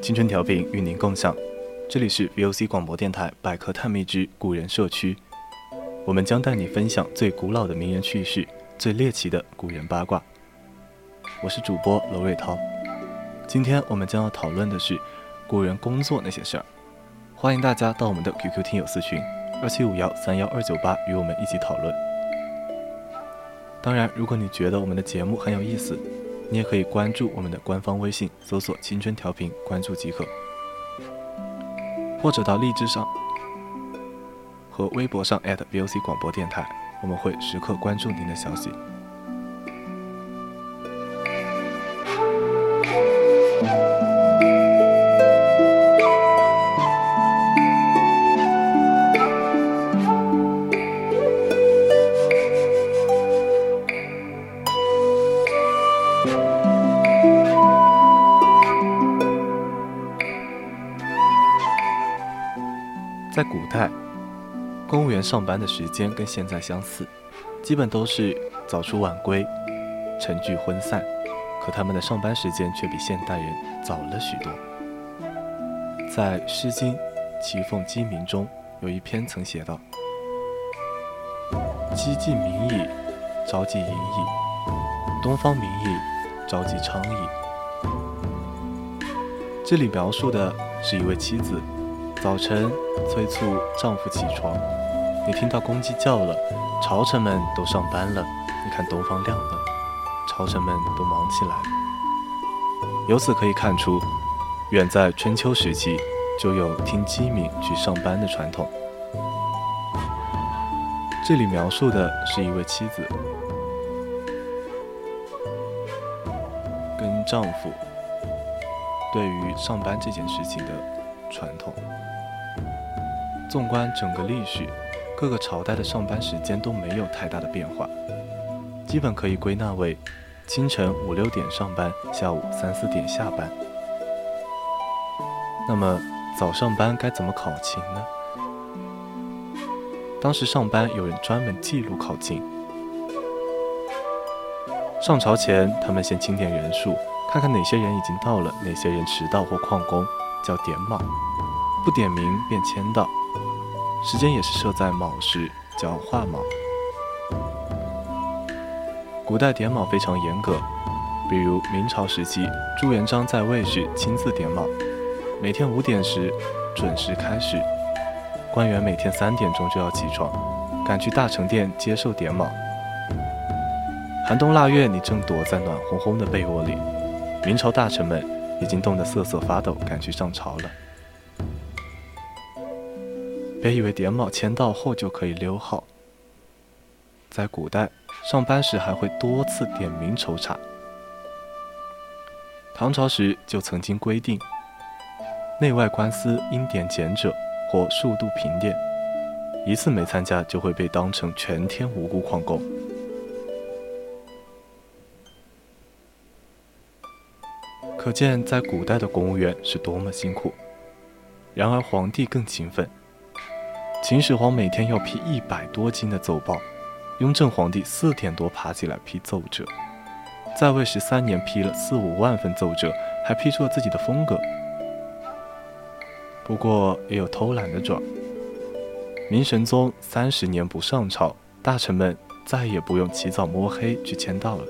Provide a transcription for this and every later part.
青春调频与您共享，这里是 VOC 广播电台百科探秘之古人社区，我们将带你分享最古老的名人趣事，最猎奇的古人八卦。我是主播娄瑞涛，今天我们将要讨论的是古人工作那些事儿，欢迎大家到我们的 QQ 听友私群二七五幺三幺二九八与我们一起讨论。当然，如果你觉得我们的节目很有意思。你也可以关注我们的官方微信，搜索“青春调频”，关注即可。或者到荔枝上和微博上 @VOC 广播电台，我们会时刻关注您的消息。在古代，公务员上班的时间跟现在相似，基本都是早出晚归，晨聚昏散。可他们的上班时间却比现代人早了许多。在《诗经·齐凤鸡鸣》中有一篇曾写道：“鸡既鸣矣，朝既盈矣，东方明矣，朝既昌矣。”这里描述的是一位妻子。早晨催促丈夫起床，你听到公鸡叫了，朝臣们都上班了。你看东方亮了，朝臣们都忙起来了。由此可以看出，远在春秋时期就有听鸡鸣去上班的传统。这里描述的是一位妻子跟丈夫对于上班这件事情的传统。纵观整个历史，各个朝代的上班时间都没有太大的变化，基本可以归纳为清晨五六点上班，下午三四点下班。那么早上班该怎么考勤呢？当时上班有人专门记录考勤，上朝前他们先清点人数，看看哪些人已经到了，哪些人迟到或旷工，叫点卯，不点名便签到。时间也是设在卯时，叫化卯。古代点卯非常严格，比如明朝时期，朱元璋在位时亲自点卯，每天五点时准时开始，官员每天三点钟就要起床，赶去大成殿接受点卯。寒冬腊月，你正躲在暖烘烘的被窝里，明朝大臣们已经冻得瑟瑟发抖，赶去上朝了。别以为点卯签到后就可以溜号。在古代，上班时还会多次点名抽查。唐朝时就曾经规定，内外官司应点检者或数度评点，一次没参加就会被当成全天无辜旷工。可见，在古代的公务员是多么辛苦。然而，皇帝更勤奋。秦始皇每天要批一百多斤的奏报，雍正皇帝四点多爬起来批奏折，在位十三年批了四五万份奏折，还批出了自己的风格。不过也有偷懒的爪。明神宗三十年不上朝，大臣们再也不用起早摸黑去签到了。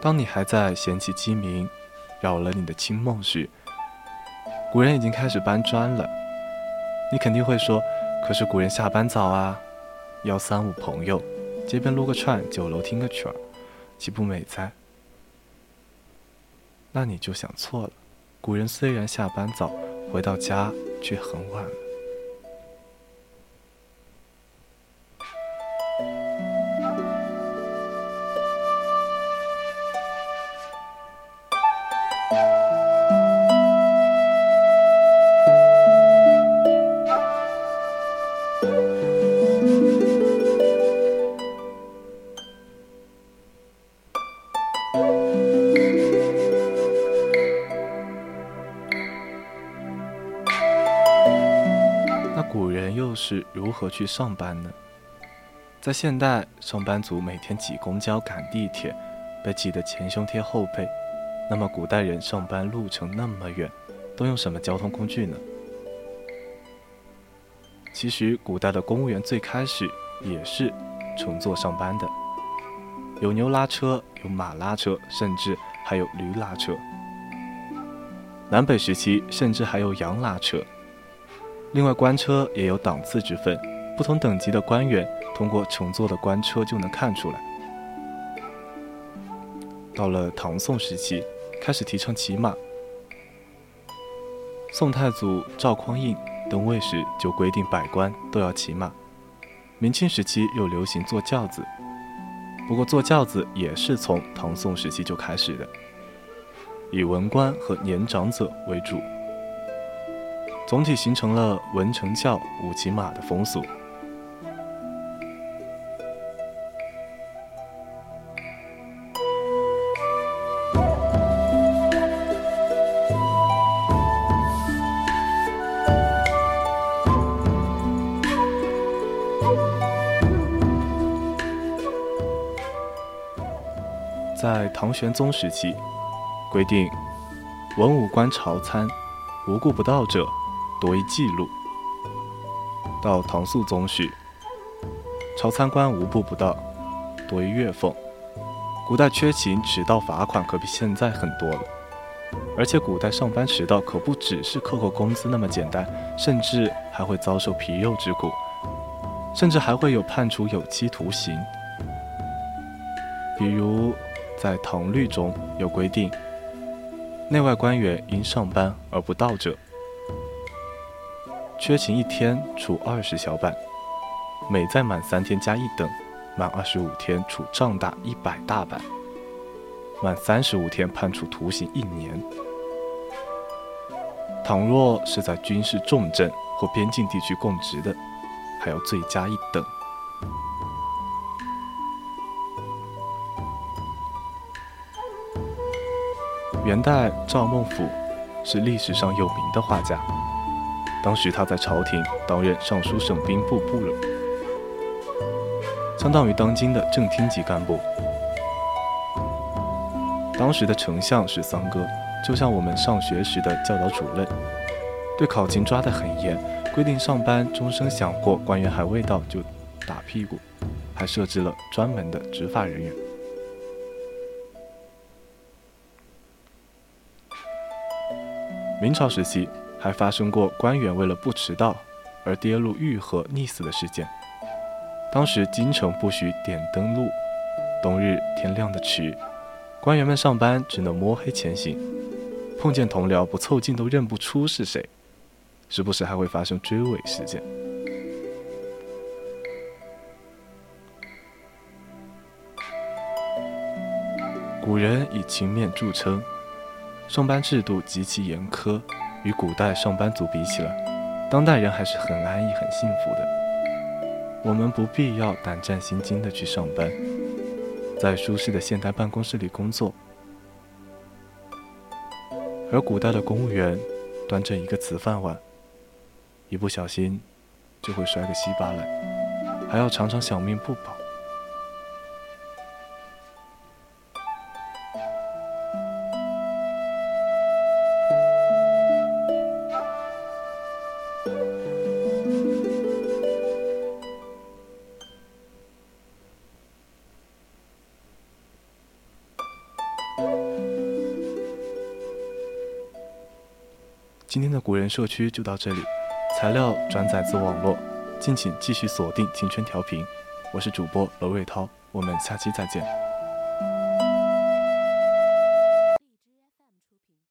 当你还在嫌弃鸡鸣扰了你的清梦时，古人已经开始搬砖了。你肯定会说：“可是古人下班早啊，邀三五朋友，街边撸个串，酒楼听个曲儿，岂不美哉？”那你就想错了。古人虽然下班早，回到家却很晚了。古人又是如何去上班呢？在现代，上班族每天挤公交、赶地铁，被挤得前胸贴后背。那么，古代人上班路程那么远，都用什么交通工具呢？其实，古代的公务员最开始也是乘坐上班的，有牛拉车，有马拉车，甚至还有驴拉车。南北时期，甚至还有羊拉车。另外，官车也有档次之分，不同等级的官员通过乘坐的官车就能看出来。到了唐宋时期，开始提倡骑马。宋太祖赵匡胤登位时就规定百官都要骑马。明清时期又流行坐轿子，不过坐轿子也是从唐宋时期就开始的，以文官和年长者为主。总体形成了文成教、武骑马的风俗。在唐玄宗时期，规定文武官朝参，无故不到者。多为记录。到唐肃宗时，朝参观无步不到，多为月俸。古代缺勤迟到罚款可比现在很多了，而且古代上班迟到可不只是克扣工资那么简单，甚至还会遭受皮肉之苦，甚至还会有判处有期徒刑。比如在唐律中有规定，内外官员因上班而不到者。缺勤一天处二十小板，每在满三天加一等，满二十五天处杖打一百大板，满三十五天判处徒刑一年。倘若是在军事重镇或边境地区供职的，还要罪加一等。元代赵孟俯是历史上有名的画家。当时他在朝廷担任尚书省兵部部了，相当于当今的正厅级干部。当时的丞相是桑哥，就像我们上学时的教导主任，对考勤抓得很严，规定上班钟声响过，官员还未到就打屁股，还设置了专门的执法人员。明朝时期。还发生过官员为了不迟到而跌入御河溺死的事件。当时京城不许点灯路，冬日天亮的迟，官员们上班只能摸黑前行，碰见同僚不凑近都认不出是谁，时不时还会发生追尾事件。古人以勤勉著称，上班制度极其严苛。与古代上班族比起来，当代人还是很安逸、很幸福的。我们不必要胆战心惊的去上班，在舒适的现代办公室里工作。而古代的公务员，端着一个瓷饭碗，一不小心就会摔个稀巴烂，还要常常小命不保。今天的古人社区就到这里，材料转载自网络，敬请继续锁定晴春调频，我是主播娄瑞涛，我们下期再见。